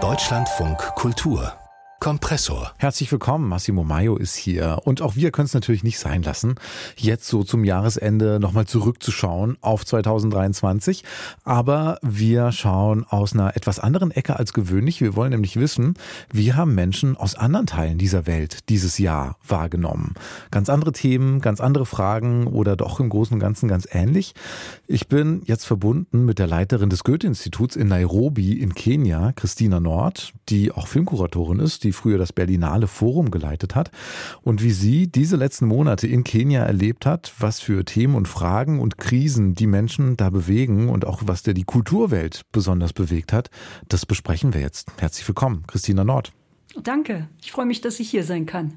Deutschlandfunk Kultur Kompressor. Herzlich willkommen, Massimo Maio ist hier. Und auch wir können es natürlich nicht sein lassen, jetzt so zum Jahresende nochmal zurückzuschauen auf 2023. Aber wir schauen aus einer etwas anderen Ecke als gewöhnlich. Wir wollen nämlich wissen, wie haben Menschen aus anderen Teilen dieser Welt dieses Jahr wahrgenommen? Ganz andere Themen, ganz andere Fragen oder doch im Großen und Ganzen ganz ähnlich. Ich bin jetzt verbunden mit der Leiterin des Goethe-Instituts in Nairobi in Kenia, Christina Nord, die auch Filmkuratorin ist, die früher das Berlinale Forum geleitet hat und wie sie diese letzten Monate in Kenia erlebt hat, was für Themen und Fragen und Krisen die Menschen da bewegen und auch was der die Kulturwelt besonders bewegt hat, das besprechen wir jetzt. Herzlich willkommen, Christina Nord. Danke. Ich freue mich, dass ich hier sein kann.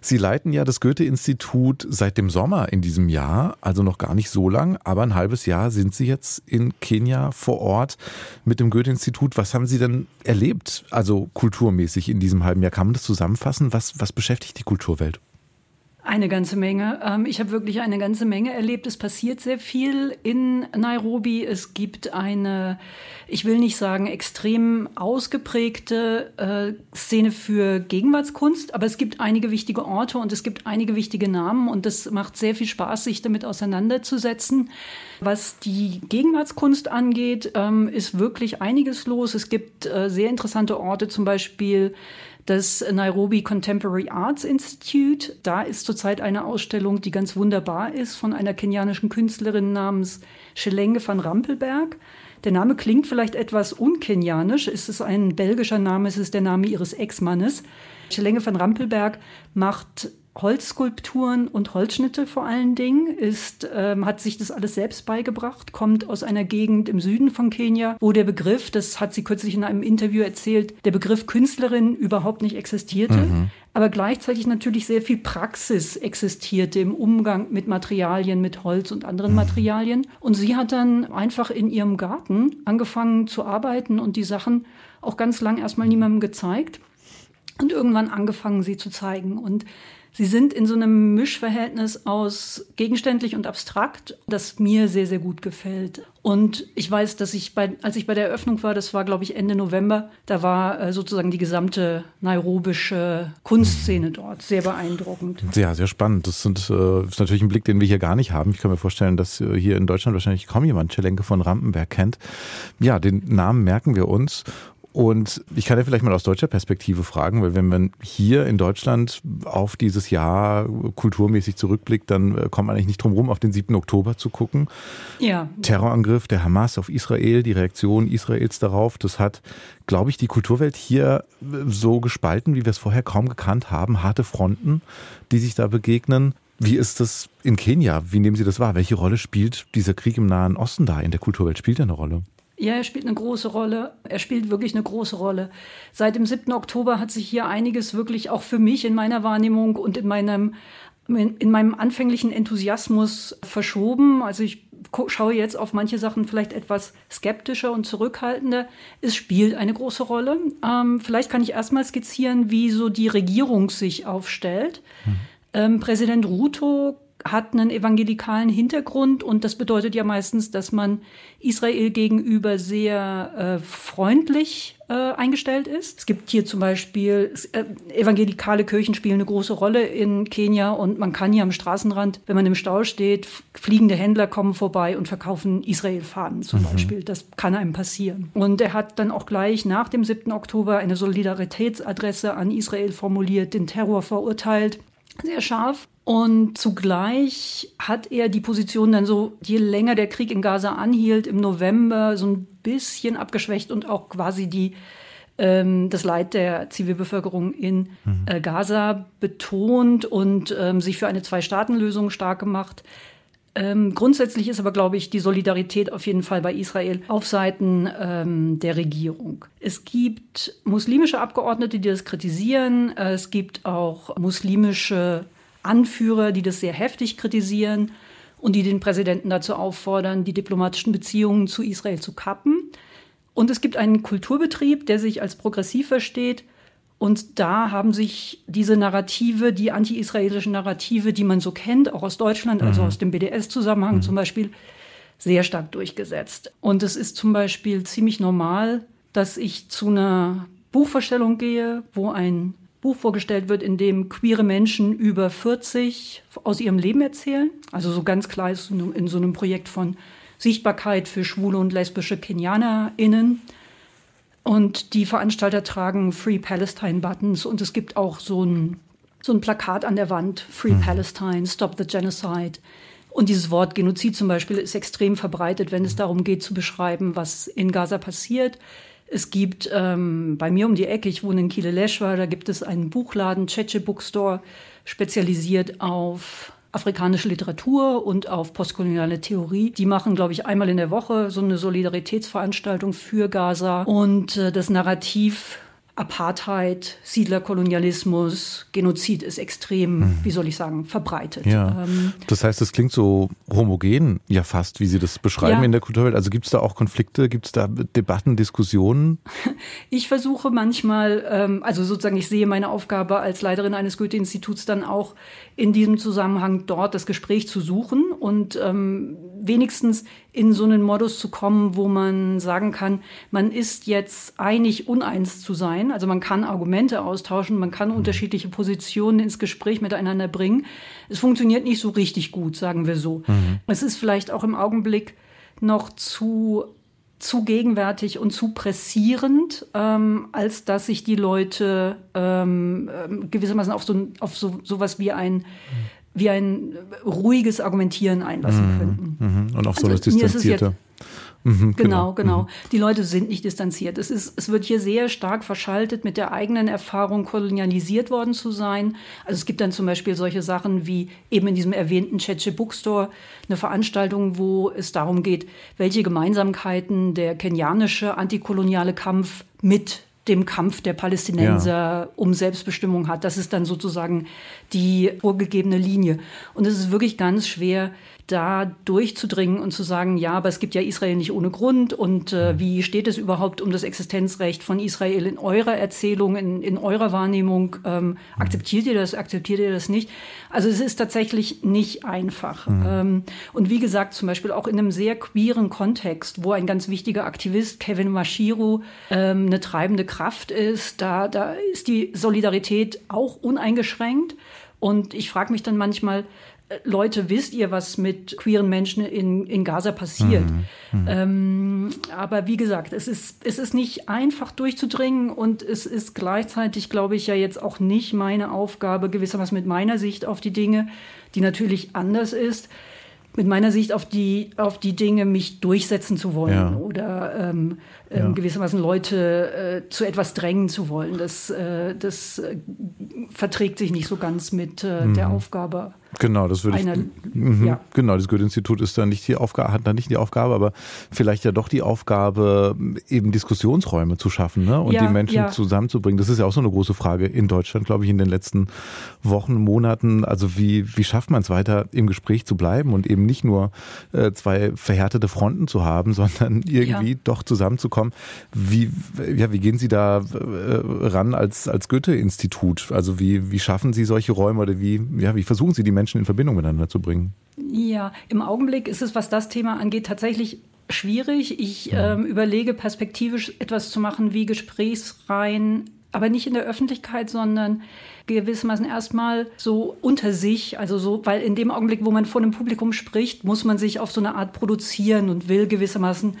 Sie leiten ja das Goethe-Institut seit dem Sommer in diesem Jahr, also noch gar nicht so lang, aber ein halbes Jahr sind Sie jetzt in Kenia vor Ort mit dem Goethe-Institut. Was haben Sie denn erlebt, also kulturmäßig in diesem halben Jahr? Kann man das zusammenfassen? Was, was beschäftigt die Kulturwelt? Eine ganze Menge. Ähm, ich habe wirklich eine ganze Menge erlebt. Es passiert sehr viel in Nairobi. Es gibt eine, ich will nicht sagen extrem ausgeprägte äh, Szene für Gegenwartskunst, aber es gibt einige wichtige Orte und es gibt einige wichtige Namen und das macht sehr viel Spaß, sich damit auseinanderzusetzen. Was die Gegenwartskunst angeht, ähm, ist wirklich einiges los. Es gibt äh, sehr interessante Orte, zum Beispiel das Nairobi Contemporary Arts Institute. Da ist zurzeit eine Ausstellung, die ganz wunderbar ist, von einer kenianischen Künstlerin namens Schelenge van Rampelberg. Der Name klingt vielleicht etwas unkenianisch. Es ist ein belgischer Name, es ist der Name ihres Ex-Mannes. Schelenge van Rampelberg macht Holzskulpturen und Holzschnitte vor allen Dingen, ist, ähm, hat sich das alles selbst beigebracht, kommt aus einer Gegend im Süden von Kenia, wo der Begriff, das hat sie kürzlich in einem Interview erzählt, der Begriff Künstlerin überhaupt nicht existierte, mhm. aber gleichzeitig natürlich sehr viel Praxis existierte im Umgang mit Materialien, mit Holz und anderen mhm. Materialien. Und sie hat dann einfach in ihrem Garten angefangen zu arbeiten und die Sachen auch ganz lang erstmal niemandem gezeigt und irgendwann angefangen, sie zu zeigen. Und Sie sind in so einem Mischverhältnis aus gegenständlich und abstrakt, das mir sehr, sehr gut gefällt. Und ich weiß, dass ich bei, als ich bei der Eröffnung war, das war, glaube ich, Ende November, da war äh, sozusagen die gesamte nairobische Kunstszene dort sehr beeindruckend. Ja, sehr spannend. Das sind, äh, ist natürlich ein Blick, den wir hier gar nicht haben. Ich kann mir vorstellen, dass äh, hier in Deutschland wahrscheinlich kaum jemand Chelenke von Rampenberg kennt. Ja, den Namen merken wir uns. Und ich kann ja vielleicht mal aus deutscher Perspektive fragen, weil wenn man hier in Deutschland auf dieses Jahr kulturmäßig zurückblickt, dann äh, kommt man eigentlich nicht drum rum, auf den 7. Oktober zu gucken. Ja. Terrorangriff der Hamas auf Israel, die Reaktion Israels darauf, das hat, glaube ich, die Kulturwelt hier äh, so gespalten, wie wir es vorher kaum gekannt haben. Harte Fronten, die sich da begegnen. Wie ist das in Kenia? Wie nehmen Sie das wahr? Welche Rolle spielt dieser Krieg im Nahen Osten da in der Kulturwelt? Spielt er eine Rolle? Ja, er spielt eine große Rolle. Er spielt wirklich eine große Rolle. Seit dem 7. Oktober hat sich hier einiges wirklich auch für mich in meiner Wahrnehmung und in meinem, in meinem anfänglichen Enthusiasmus verschoben. Also ich schaue jetzt auf manche Sachen vielleicht etwas skeptischer und zurückhaltender. Es spielt eine große Rolle. Ähm, vielleicht kann ich erstmal skizzieren, wie so die Regierung sich aufstellt. Hm. Ähm, Präsident Ruto hat einen evangelikalen Hintergrund und das bedeutet ja meistens, dass man Israel gegenüber sehr äh, freundlich äh, eingestellt ist. Es gibt hier zum Beispiel äh, evangelikale Kirchen spielen eine große Rolle in Kenia und man kann hier am Straßenrand, wenn man im Stau steht, fliegende Händler kommen vorbei und verkaufen Israel-Fahnen zum mhm. Beispiel. Das kann einem passieren. Und er hat dann auch gleich nach dem 7. Oktober eine Solidaritätsadresse an Israel formuliert, den Terror verurteilt sehr scharf. Und zugleich hat er die Position dann so, je länger der Krieg in Gaza anhielt, im November so ein bisschen abgeschwächt und auch quasi die, ähm, das Leid der Zivilbevölkerung in mhm. äh, Gaza betont und ähm, sich für eine Zwei-Staaten-Lösung stark gemacht. Ähm, grundsätzlich ist aber, glaube ich, die Solidarität auf jeden Fall bei Israel auf Seiten ähm, der Regierung. Es gibt muslimische Abgeordnete, die das kritisieren. Äh, es gibt auch muslimische Anführer, die das sehr heftig kritisieren und die den Präsidenten dazu auffordern, die diplomatischen Beziehungen zu Israel zu kappen. Und es gibt einen Kulturbetrieb, der sich als progressiv versteht. Und da haben sich diese Narrative, die anti-israelischen Narrative, die man so kennt, auch aus Deutschland, also mhm. also aus dem BDS-Zusammenhang mhm. zum Beispiel, sehr stark durchgesetzt. Und es ist zum Beispiel ziemlich normal, dass ich zu einer Buchvorstellung gehe, wo ein Buch vorgestellt wird, in dem queere Menschen über 40 aus ihrem Leben erzählen. Also so ganz klar ist in so einem Projekt von Sichtbarkeit für schwule und lesbische KenianerInnen. Und die Veranstalter tragen Free Palestine Buttons und es gibt auch so ein, so ein Plakat an der Wand, Free mhm. Palestine, Stop the Genocide. Und dieses Wort Genozid zum Beispiel ist extrem verbreitet, wenn es darum geht zu beschreiben, was in Gaza passiert. Es gibt ähm, bei mir um die Ecke, ich wohne in Kileleshwa, da gibt es einen Buchladen, Cheche Bookstore, spezialisiert auf afrikanische Literatur und auf postkoloniale Theorie. Die machen, glaube ich, einmal in der Woche so eine Solidaritätsveranstaltung für Gaza. Und äh, das Narrativ Apartheid, Siedlerkolonialismus, Genozid ist extrem, mhm. wie soll ich sagen, verbreitet. Ja. Ähm, das heißt, es klingt so homogen, ja fast, wie Sie das beschreiben ja. in der Kulturwelt. Also gibt es da auch Konflikte, gibt es da Debatten, Diskussionen? Ich versuche manchmal, ähm, also sozusagen, ich sehe meine Aufgabe als Leiterin eines Goethe-Instituts dann auch in diesem Zusammenhang dort das Gespräch zu suchen und ähm, wenigstens in so einen Modus zu kommen, wo man sagen kann, man ist jetzt einig, uneins zu sein. Also man kann Argumente austauschen, man kann mhm. unterschiedliche Positionen ins Gespräch miteinander bringen. Es funktioniert nicht so richtig gut, sagen wir so. Mhm. Es ist vielleicht auch im Augenblick noch zu zu gegenwärtig und zu pressierend, ähm, als dass sich die Leute ähm, ähm gewissermaßen auf so auf so sowas wie ein mhm wie ein ruhiges Argumentieren einlassen mhm. könnten. Mhm. Und auch so also, das Distanzierte. Mhm, genau, genau. genau. Mhm. Die Leute sind nicht distanziert. Es, ist, es wird hier sehr stark verschaltet mit der eigenen Erfahrung, kolonialisiert worden zu sein. Also es gibt dann zum Beispiel solche Sachen wie eben in diesem erwähnten Cheche Bookstore eine Veranstaltung, wo es darum geht, welche Gemeinsamkeiten der kenianische antikoloniale Kampf mit dem Kampf der Palästinenser ja. um Selbstbestimmung hat. Das ist dann sozusagen die vorgegebene Linie. Und es ist wirklich ganz schwer, da durchzudringen und zu sagen, ja, aber es gibt ja Israel nicht ohne Grund und äh, wie steht es überhaupt um das Existenzrecht von Israel in eurer Erzählung, in, in eurer Wahrnehmung? Ähm, akzeptiert ihr das, akzeptiert ihr das nicht? Also es ist tatsächlich nicht einfach. Mhm. Ähm, und wie gesagt, zum Beispiel auch in einem sehr queeren Kontext, wo ein ganz wichtiger Aktivist, Kevin Mashiro, ähm, eine treibende Kraft ist, da, da ist die Solidarität auch uneingeschränkt. Und ich frage mich dann manchmal, Leute, wisst ihr, was mit queeren Menschen in, in Gaza passiert? Mhm. Mhm. Ähm, aber wie gesagt, es ist, es ist nicht einfach durchzudringen und es ist gleichzeitig, glaube ich, ja jetzt auch nicht meine Aufgabe, gewissermaßen mit meiner Sicht auf die Dinge, die natürlich anders ist, mit meiner Sicht auf die, auf die Dinge mich durchsetzen zu wollen ja. oder ähm, ähm, ja. gewissermaßen Leute äh, zu etwas drängen zu wollen. Das, äh, das äh, verträgt sich nicht so ganz mit äh, mhm. der Aufgabe Genau, das würde ich. Eine, mhm, ja. Genau, das Goethe-Institut ist da nicht die Aufgabe, hat da nicht die Aufgabe, aber vielleicht ja doch die Aufgabe, eben Diskussionsräume zu schaffen ne? und ja, die Menschen ja. zusammenzubringen. Das ist ja auch so eine große Frage in Deutschland, glaube ich, in den letzten Wochen, Monaten. Also wie, wie schafft man es weiter, im Gespräch zu bleiben und eben nicht nur äh, zwei verhärtete Fronten zu haben, sondern irgendwie doch zusammenzukommen. Wie, ja, wie gehen Sie da äh, ran als, als Goethe-Institut? Also wie, wie schaffen Sie solche Räume oder wie, ja, wie versuchen Sie die Menschen Menschen in Verbindung miteinander zu bringen? Ja, im Augenblick ist es, was das Thema angeht, tatsächlich schwierig. Ich ja. ähm, überlege perspektivisch etwas zu machen wie Gesprächsreihen, aber nicht in der Öffentlichkeit, sondern gewissermaßen erstmal so unter sich, also so, weil in dem Augenblick, wo man vor einem Publikum spricht, muss man sich auf so eine Art produzieren und will gewissermaßen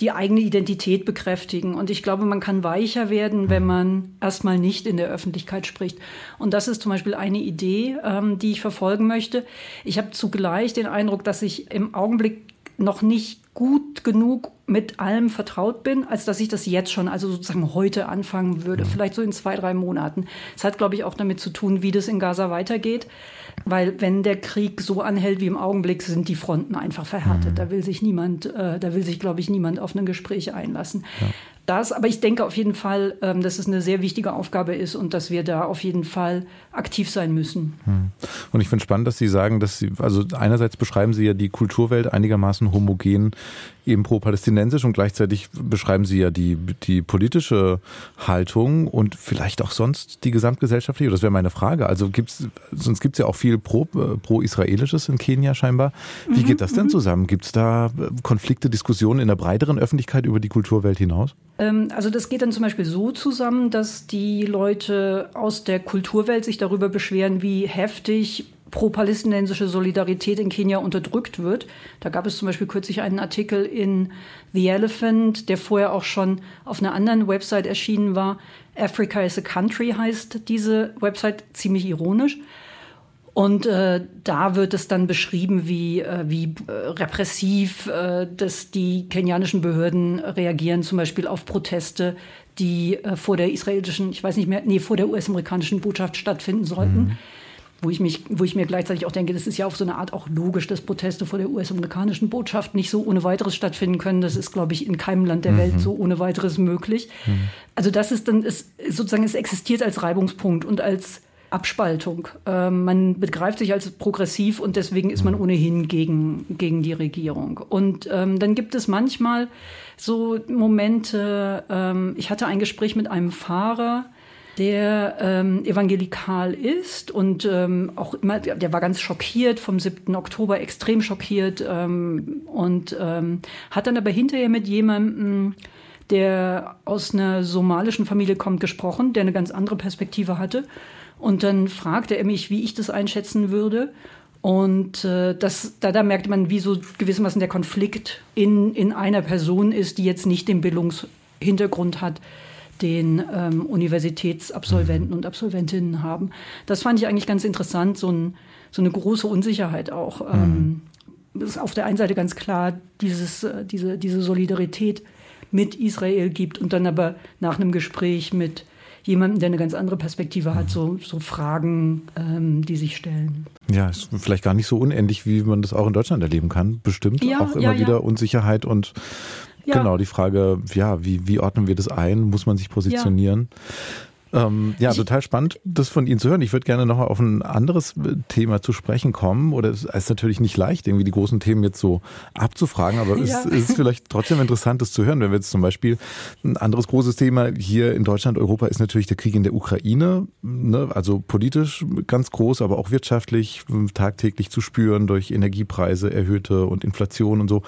die eigene Identität bekräftigen. Und ich glaube, man kann weicher werden, wenn man erstmal nicht in der Öffentlichkeit spricht. Und das ist zum Beispiel eine Idee, ähm, die ich verfolgen möchte. Ich habe zugleich den Eindruck, dass ich im Augenblick noch nicht gut genug mit allem vertraut bin, als dass ich das jetzt schon, also sozusagen heute anfangen würde, vielleicht so in zwei, drei Monaten. Es hat, glaube ich, auch damit zu tun, wie das in Gaza weitergeht. Weil wenn der Krieg so anhält wie im Augenblick, sind die Fronten einfach verhärtet. Mhm. Da will sich niemand, äh, da will sich, glaube ich, niemand auf ein Gespräch einlassen. Ja. Das, aber ich denke auf jeden Fall, ähm, dass es eine sehr wichtige Aufgabe ist und dass wir da auf jeden Fall aktiv sein müssen. Mhm. Und ich finde spannend, dass Sie sagen, dass Sie, also einerseits beschreiben Sie ja die Kulturwelt einigermaßen homogen eben pro-palästinensisch und gleichzeitig beschreiben Sie ja die, die politische Haltung und vielleicht auch sonst die gesamtgesellschaftliche. Das wäre meine Frage. Also gibt's, sonst gibt es ja auch viel pro, pro-israelisches in Kenia scheinbar. Wie mhm, geht das denn mhm. zusammen? Gibt es da Konflikte, Diskussionen in der breiteren Öffentlichkeit über die Kulturwelt hinaus? Ähm, also das geht dann zum Beispiel so zusammen, dass die Leute aus der Kulturwelt sich darüber beschweren, wie heftig pro-palästinensische Solidarität in Kenia unterdrückt wird. Da gab es zum Beispiel kürzlich einen Artikel in The Elephant, der vorher auch schon auf einer anderen Website erschienen war. Africa is a Country heißt diese Website, ziemlich ironisch. Und äh, da wird es dann beschrieben, wie, äh, wie äh, repressiv äh, dass die kenianischen Behörden reagieren, zum Beispiel auf Proteste, die äh, vor der israelischen, ich weiß nicht mehr, nee, vor der US-amerikanischen Botschaft stattfinden sollten. Mhm wo ich, mich, wo ich mir gleichzeitig auch denke, das ist ja auf so eine Art auch logisch, dass Proteste vor der US-amerikanischen Botschaft nicht so ohne weiteres stattfinden können. Das ist, glaube ich, in keinem Land der mhm. Welt so ohne weiteres möglich. Mhm. Also das ist dann, ist, sozusagen, es existiert als Reibungspunkt und als Abspaltung. Ähm, man begreift sich als progressiv und deswegen ist man mhm. ohnehin gegen, gegen die Regierung. Und ähm, dann gibt es manchmal so Momente, ähm, ich hatte ein Gespräch mit einem Fahrer, der ähm, evangelikal ist und ähm, auch immer, der war ganz schockiert vom 7. Oktober, extrem schockiert ähm, und ähm, hat dann aber hinterher mit jemandem, der aus einer somalischen Familie kommt, gesprochen, der eine ganz andere Perspektive hatte. Und dann fragte er mich, wie ich das einschätzen würde. Und äh, das, da, da merkte man, wie so gewissermaßen der Konflikt in, in einer Person ist, die jetzt nicht den Bildungshintergrund hat, den ähm, Universitätsabsolventen und Absolventinnen haben. Das fand ich eigentlich ganz interessant, so, ein, so eine große Unsicherheit auch. Ähm, mhm. ist auf der einen Seite ganz klar dieses, äh, diese, diese Solidarität mit Israel gibt und dann aber nach einem Gespräch mit jemandem, der eine ganz andere Perspektive hat, so, so Fragen, ähm, die sich stellen. Ja, ist vielleicht gar nicht so unendlich, wie man das auch in Deutschland erleben kann. Bestimmt ja, auch immer ja, wieder Unsicherheit und. Genau, die Frage, ja, wie, wie ordnen wir das ein? Muss man sich positionieren? Ja. Ähm, ja, total spannend, das von Ihnen zu hören. Ich würde gerne noch auf ein anderes äh, Thema zu sprechen kommen. Oder es ist natürlich nicht leicht, irgendwie die großen Themen jetzt so abzufragen, aber ja. es ist vielleicht trotzdem interessant, das zu hören. Wenn wir jetzt zum Beispiel ein anderes großes Thema hier in Deutschland, Europa ist natürlich der Krieg in der Ukraine. Ne? Also politisch ganz groß, aber auch wirtschaftlich tagtäglich zu spüren durch Energiepreise, erhöhte und Inflation und so.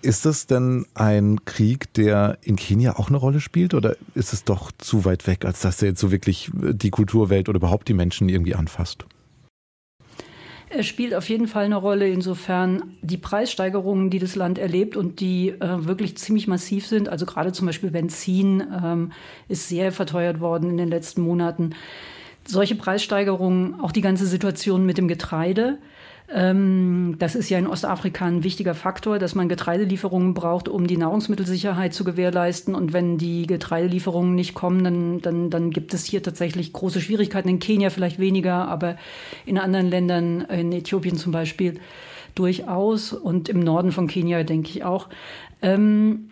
Ist das denn ein Krieg, der in Kenia auch eine Rolle spielt oder ist es doch zu weit weg, als dass er jetzt so wirklich die Kulturwelt oder überhaupt die Menschen irgendwie anfasst? Er spielt auf jeden Fall eine Rolle, insofern die Preissteigerungen, die das Land erlebt und die äh, wirklich ziemlich massiv sind, also gerade zum Beispiel Benzin ähm, ist sehr verteuert worden in den letzten Monaten. Solche Preissteigerungen, auch die ganze Situation mit dem Getreide, das ist ja in Ostafrika ein wichtiger Faktor, dass man Getreidelieferungen braucht, um die Nahrungsmittelsicherheit zu gewährleisten. Und wenn die Getreidelieferungen nicht kommen, dann, dann, dann gibt es hier tatsächlich große Schwierigkeiten. In Kenia vielleicht weniger, aber in anderen Ländern, in Äthiopien zum Beispiel, durchaus. Und im Norden von Kenia denke ich auch. Ähm,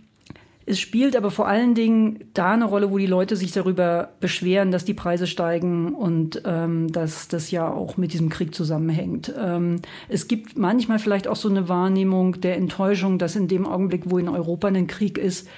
es spielt aber vor allen Dingen da eine Rolle, wo die Leute sich darüber beschweren, dass die Preise steigen und ähm, dass das ja auch mit diesem Krieg zusammenhängt. Ähm, es gibt manchmal vielleicht auch so eine Wahrnehmung der Enttäuschung, dass in dem Augenblick, wo in Europa ein Krieg ist,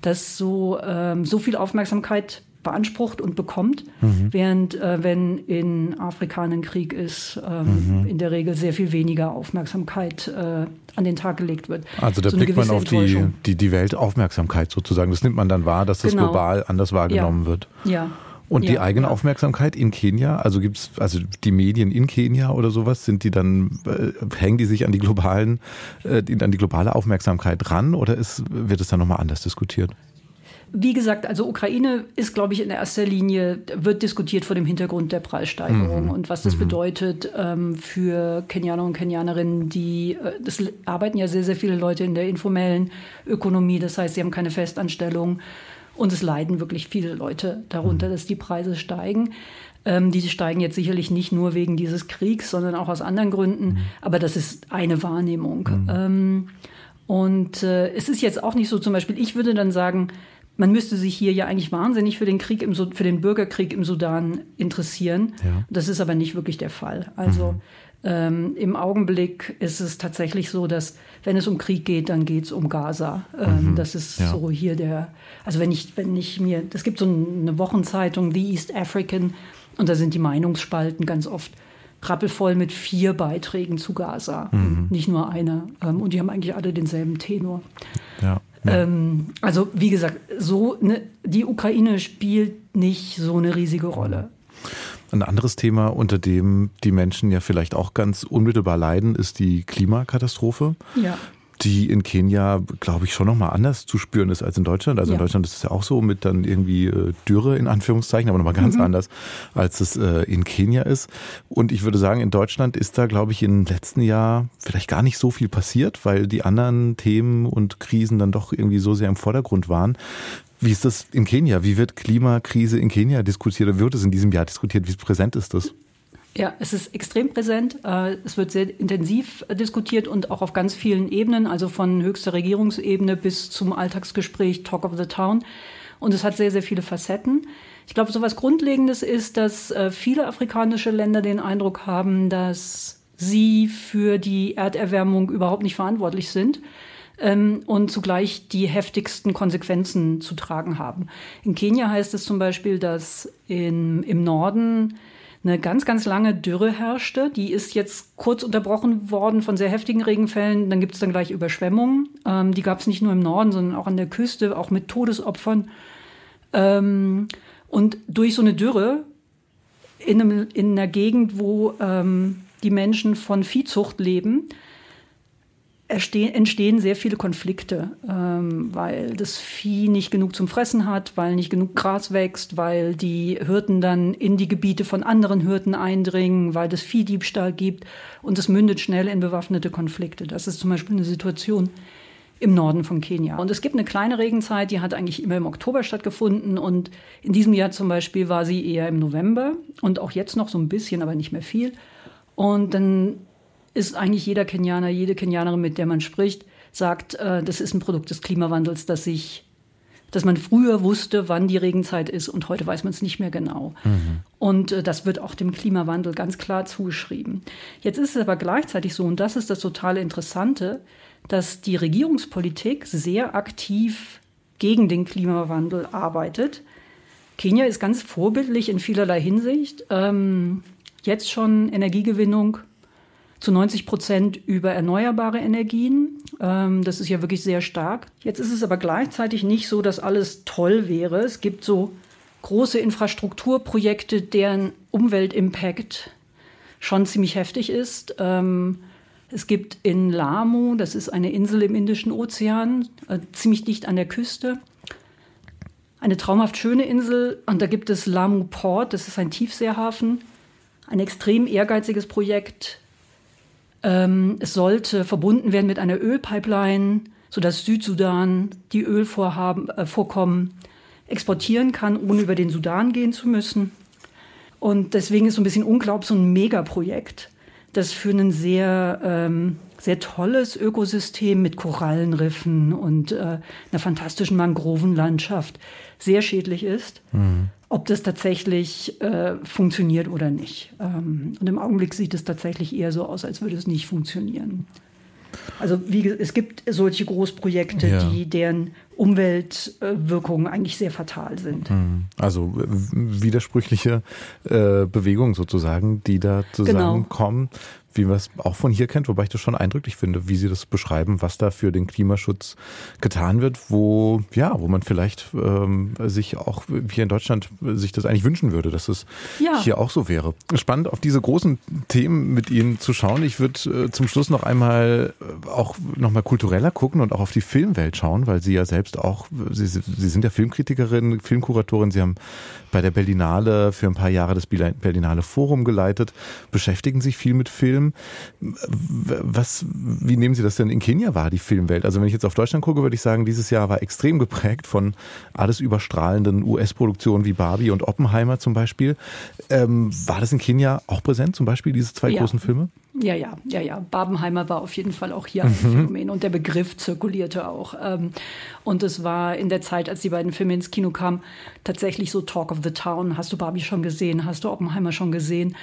dass so, ähm, so viel Aufmerksamkeit beansprucht und bekommt, mhm. während äh, wenn in Afrika ein Krieg ist, ähm, mhm. in der Regel sehr viel weniger Aufmerksamkeit äh, an den Tag gelegt wird. Also da so blickt man auf die, die, die Weltaufmerksamkeit sozusagen. Das nimmt man dann wahr, dass das genau. global anders wahrgenommen ja. wird. Ja. Und die eigene ja. Aufmerksamkeit in Kenia, also gibt's also die Medien in Kenia oder sowas, sind die dann äh, hängen die sich an die globalen äh, an die globale Aufmerksamkeit ran oder ist, wird es dann nochmal anders diskutiert? Wie gesagt, also Ukraine ist, glaube ich, in erster Linie, wird diskutiert vor dem Hintergrund der Preissteigerung mhm. und was das mhm. bedeutet ähm, für Kenianer und Kenianerinnen, die, äh, das arbeiten ja sehr, sehr viele Leute in der informellen Ökonomie, das heißt, sie haben keine Festanstellung und es leiden wirklich viele Leute darunter, mhm. dass die Preise steigen. Ähm, die steigen jetzt sicherlich nicht nur wegen dieses Kriegs, sondern auch aus anderen Gründen, mhm. aber das ist eine Wahrnehmung. Mhm. Ähm, und äh, es ist jetzt auch nicht so, zum Beispiel, ich würde dann sagen, man müsste sich hier ja eigentlich wahnsinnig für den Krieg im, für den Bürgerkrieg im Sudan interessieren. Ja. Das ist aber nicht wirklich der Fall. Also mhm. Ähm, Im Augenblick ist es tatsächlich so, dass wenn es um Krieg geht, dann geht es um Gaza. Ähm, mhm, das ist ja. so hier der, also wenn ich, wenn ich mir, es gibt so eine Wochenzeitung, The East African, und da sind die Meinungsspalten ganz oft rappelvoll mit vier Beiträgen zu Gaza, mhm. nicht nur einer. Ähm, und die haben eigentlich alle denselben Tenor. Ja. Ja. Ähm, also wie gesagt, so ne, die Ukraine spielt nicht so eine riesige Rolle. Ein anderes Thema, unter dem die Menschen ja vielleicht auch ganz unmittelbar leiden, ist die Klimakatastrophe. Ja die in Kenia, glaube ich, schon nochmal anders zu spüren ist als in Deutschland. Also ja. in Deutschland ist es ja auch so mit dann irgendwie äh, Dürre in Anführungszeichen, aber nochmal ganz mhm. anders, als es äh, in Kenia ist. Und ich würde sagen, in Deutschland ist da, glaube ich, im letzten Jahr vielleicht gar nicht so viel passiert, weil die anderen Themen und Krisen dann doch irgendwie so sehr im Vordergrund waren. Wie ist das in Kenia? Wie wird Klimakrise in Kenia diskutiert oder wird es in diesem Jahr diskutiert? Wie präsent ist das? Ja, es ist extrem präsent. Äh, es wird sehr intensiv diskutiert und auch auf ganz vielen Ebenen, also von höchster Regierungsebene bis zum Alltagsgespräch Talk of the Town. Und es hat sehr, sehr viele Facetten. Ich glaube, so etwas Grundlegendes ist, dass äh, viele afrikanische Länder den Eindruck haben, dass sie für die Erderwärmung überhaupt nicht verantwortlich sind ähm, und zugleich die heftigsten Konsequenzen zu tragen haben. In Kenia heißt es zum Beispiel, dass in, im Norden eine ganz, ganz lange Dürre herrschte. Die ist jetzt kurz unterbrochen worden von sehr heftigen Regenfällen. Dann gibt es dann gleich Überschwemmungen. Ähm, die gab es nicht nur im Norden, sondern auch an der Küste, auch mit Todesopfern. Ähm, und durch so eine Dürre in, einem, in einer Gegend, wo ähm, die Menschen von Viehzucht leben, entstehen sehr viele Konflikte, ähm, weil das Vieh nicht genug zum Fressen hat, weil nicht genug Gras wächst, weil die Hirten dann in die Gebiete von anderen Hirten eindringen, weil es Viehdiebstahl gibt und es mündet schnell in bewaffnete Konflikte. Das ist zum Beispiel eine Situation im Norden von Kenia. Und es gibt eine kleine Regenzeit, die hat eigentlich immer im Oktober stattgefunden und in diesem Jahr zum Beispiel war sie eher im November und auch jetzt noch so ein bisschen, aber nicht mehr viel. Und dann ist eigentlich jeder Kenianer, jede Kenianerin, mit der man spricht, sagt, äh, das ist ein Produkt des Klimawandels, dass sich dass man früher wusste, wann die Regenzeit ist und heute weiß man es nicht mehr genau. Mhm. Und äh, das wird auch dem Klimawandel ganz klar zugeschrieben. Jetzt ist es aber gleichzeitig so, und das ist das totale Interessante, dass die Regierungspolitik sehr aktiv gegen den Klimawandel arbeitet. Kenia ist ganz vorbildlich in vielerlei Hinsicht. Ähm, jetzt schon Energiegewinnung zu 90 Prozent über erneuerbare Energien. Ähm, das ist ja wirklich sehr stark. Jetzt ist es aber gleichzeitig nicht so, dass alles toll wäre. Es gibt so große Infrastrukturprojekte, deren Umweltimpact schon ziemlich heftig ist. Ähm, es gibt in Lamu, das ist eine Insel im Indischen Ozean, äh, ziemlich dicht an der Küste, eine traumhaft schöne Insel. Und da gibt es Lamu Port, das ist ein Tiefseehafen, ein extrem ehrgeiziges Projekt, ähm, es sollte verbunden werden mit einer Ölpipeline, sodass Südsudan die Ölvorkommen äh, exportieren kann, ohne über den Sudan gehen zu müssen. Und deswegen ist so ein bisschen unglaublich so ein Megaprojekt, das für ein sehr, ähm, sehr tolles Ökosystem mit Korallenriffen und äh, einer fantastischen Mangrovenlandschaft sehr schädlich ist. Mhm ob das tatsächlich äh, funktioniert oder nicht. Ähm, und im Augenblick sieht es tatsächlich eher so aus, als würde es nicht funktionieren. Also wie, es gibt solche Großprojekte, ja. die deren Umweltwirkungen eigentlich sehr fatal sind. Hm. Also widersprüchliche äh, Bewegungen sozusagen, die da zusammenkommen. Genau wie man es auch von hier kennt, wobei ich das schon eindrücklich finde, wie Sie das beschreiben, was da für den Klimaschutz getan wird, wo ja, wo man vielleicht ähm, sich auch hier in Deutschland sich das eigentlich wünschen würde, dass es ja. hier auch so wäre. Spannend, auf diese großen Themen mit Ihnen zu schauen. Ich würde äh, zum Schluss noch einmal äh, auch noch mal kultureller gucken und auch auf die Filmwelt schauen, weil Sie ja selbst auch, Sie, Sie sind ja Filmkritikerin, Filmkuratorin, Sie haben bei der Berlinale für ein paar Jahre das Berlinale Forum geleitet, beschäftigen sich viel mit Film. Was, wie nehmen Sie das denn in Kenia wahr, die Filmwelt? Also wenn ich jetzt auf Deutschland gucke, würde ich sagen, dieses Jahr war extrem geprägt von alles überstrahlenden US-Produktionen wie Barbie und Oppenheimer zum Beispiel. Ähm, war das in Kenia auch präsent, zum Beispiel diese zwei ja. großen Filme? Ja, ja, ja, ja. Barbenheimer war auf jeden Fall auch hier ein mhm. Phänomen und der Begriff zirkulierte auch. Ähm, und es war in der Zeit, als die beiden Filme ins Kino kamen, tatsächlich so Talk of the Town. Hast du Barbie schon gesehen? Hast du Oppenheimer schon gesehen?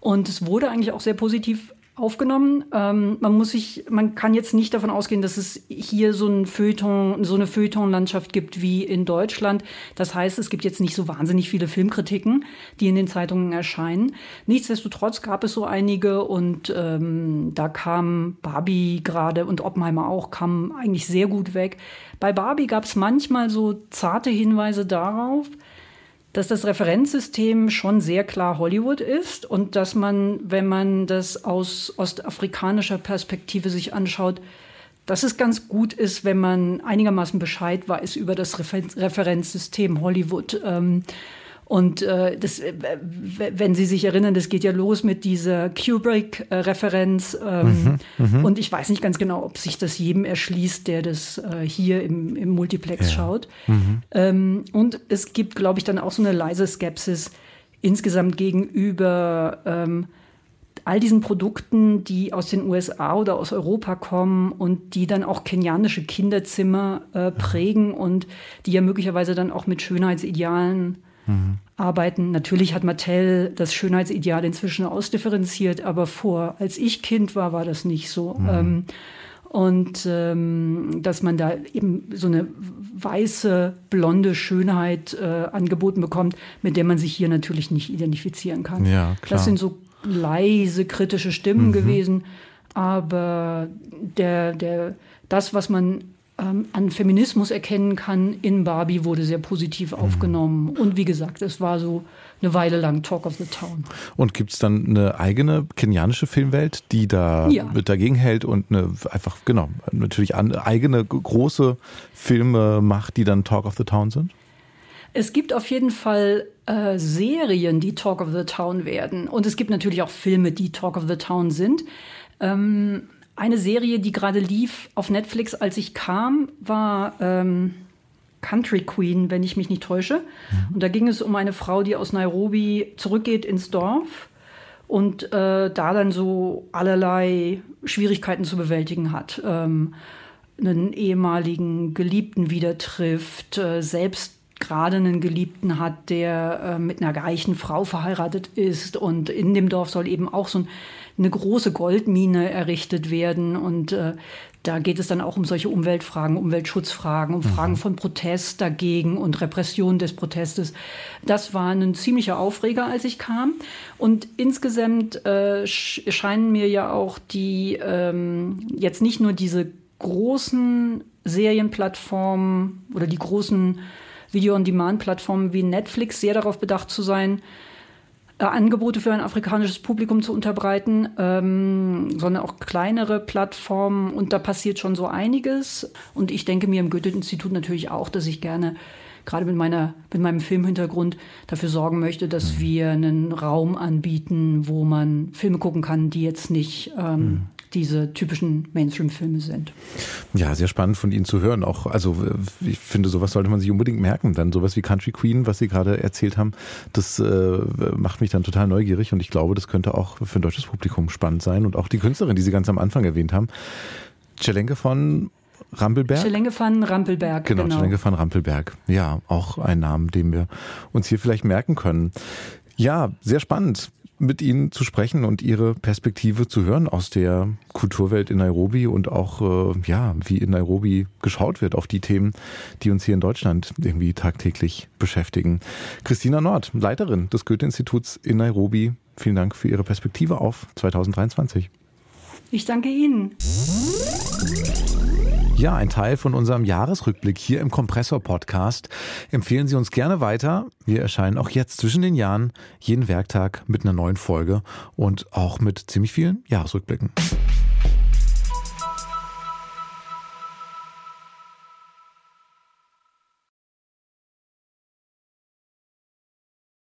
Und es wurde eigentlich auch sehr positiv aufgenommen. Ähm, man muss sich, man kann jetzt nicht davon ausgehen, dass es hier so ein Feuilleton, so eine Feuilletonlandschaft gibt wie in Deutschland. Das heißt, es gibt jetzt nicht so wahnsinnig viele Filmkritiken, die in den Zeitungen erscheinen. Nichtsdestotrotz gab es so einige und ähm, da kam Barbie gerade und Oppenheimer auch, kam eigentlich sehr gut weg. Bei Barbie gab es manchmal so zarte Hinweise darauf, dass das Referenzsystem schon sehr klar Hollywood ist und dass man, wenn man das aus ostafrikanischer Perspektive sich anschaut, dass es ganz gut ist, wenn man einigermaßen Bescheid weiß über das Referenzsystem Hollywood. Ähm, und äh, das, äh, wenn Sie sich erinnern, das geht ja los mit dieser Kubrick-Referenz. Ähm, mhm, mhm. und ich weiß nicht ganz genau, ob sich das jedem erschließt, der das äh, hier im, im Multiplex ja. schaut. Mhm. Ähm, und es gibt, glaube ich, dann auch so eine leise Skepsis insgesamt gegenüber ähm, all diesen Produkten, die aus den USA oder aus Europa kommen und die dann auch kenianische Kinderzimmer äh, prägen und die ja möglicherweise dann auch mit Schönheitsidealen mhm. arbeiten. Natürlich hat Mattel das Schönheitsideal inzwischen ausdifferenziert, aber vor, als ich Kind war, war das nicht so. Mhm. Ähm, und ähm, dass man da eben so eine weiße, blonde Schönheit äh, angeboten bekommt, mit der man sich hier natürlich nicht identifizieren kann. Ja. Das sind so leise kritische Stimmen mhm. gewesen, aber der, der, das, was man ähm, an Feminismus erkennen kann in Barbie, wurde sehr positiv mhm. aufgenommen. Und wie gesagt, es war so eine Weile lang Talk of the Town. Und gibt es dann eine eigene kenianische Filmwelt, die da ja. dagegen hält und eine einfach, genau, natürlich an, eigene große Filme macht, die dann Talk of the Town sind? Es gibt auf jeden Fall äh, Serien, die Talk of the Town werden. Und es gibt natürlich auch Filme, die Talk of the Town sind. Ähm, eine Serie, die gerade lief auf Netflix, als ich kam, war ähm, Country Queen, wenn ich mich nicht täusche. Mhm. Und da ging es um eine Frau, die aus Nairobi zurückgeht ins Dorf und äh, da dann so allerlei Schwierigkeiten zu bewältigen hat. Ähm, einen ehemaligen Geliebten wieder trifft, äh, selbst gerade einen Geliebten hat, der äh, mit einer reichen Frau verheiratet ist und in dem Dorf soll eben auch so ein eine große Goldmine errichtet werden. Und äh, da geht es dann auch um solche Umweltfragen, Umweltschutzfragen, um mhm. Fragen von Protest dagegen und Repression des Protestes. Das war ein ziemlicher Aufreger, als ich kam. Und insgesamt äh, scheinen mir ja auch die ähm, jetzt nicht nur diese großen Serienplattformen oder die großen Video-on-Demand-Plattformen wie Netflix sehr darauf bedacht zu sein, äh, Angebote für ein afrikanisches Publikum zu unterbreiten, ähm, sondern auch kleinere Plattformen. Und da passiert schon so einiges. Und ich denke mir im Goethe-Institut natürlich auch, dass ich gerne gerade mit, meiner, mit meinem Filmhintergrund dafür sorgen möchte, dass mhm. wir einen Raum anbieten, wo man Filme gucken kann, die jetzt nicht ähm, mhm diese typischen Mainstream-Filme sind. Ja, sehr spannend von Ihnen zu hören. Auch, also ich finde, sowas sollte man sich unbedingt merken. Dann sowas wie Country Queen, was Sie gerade erzählt haben, das äh, macht mich dann total neugierig und ich glaube, das könnte auch für ein deutsches Publikum spannend sein und auch die Künstlerin, die Sie ganz am Anfang erwähnt haben. Celenke von Rampelberg? Celenke van Rampelberg. Genau, genau. Van Rampelberg. Ja, auch ein Name, den wir uns hier vielleicht merken können. Ja, sehr spannend mit Ihnen zu sprechen und Ihre Perspektive zu hören aus der Kulturwelt in Nairobi und auch, äh, ja, wie in Nairobi geschaut wird auf die Themen, die uns hier in Deutschland irgendwie tagtäglich beschäftigen. Christina Nord, Leiterin des Goethe-Instituts in Nairobi, vielen Dank für Ihre Perspektive auf 2023. Ich danke Ihnen. Ja, ein Teil von unserem Jahresrückblick hier im Kompressor-Podcast. Empfehlen Sie uns gerne weiter. Wir erscheinen auch jetzt zwischen den Jahren jeden Werktag mit einer neuen Folge und auch mit ziemlich vielen Jahresrückblicken.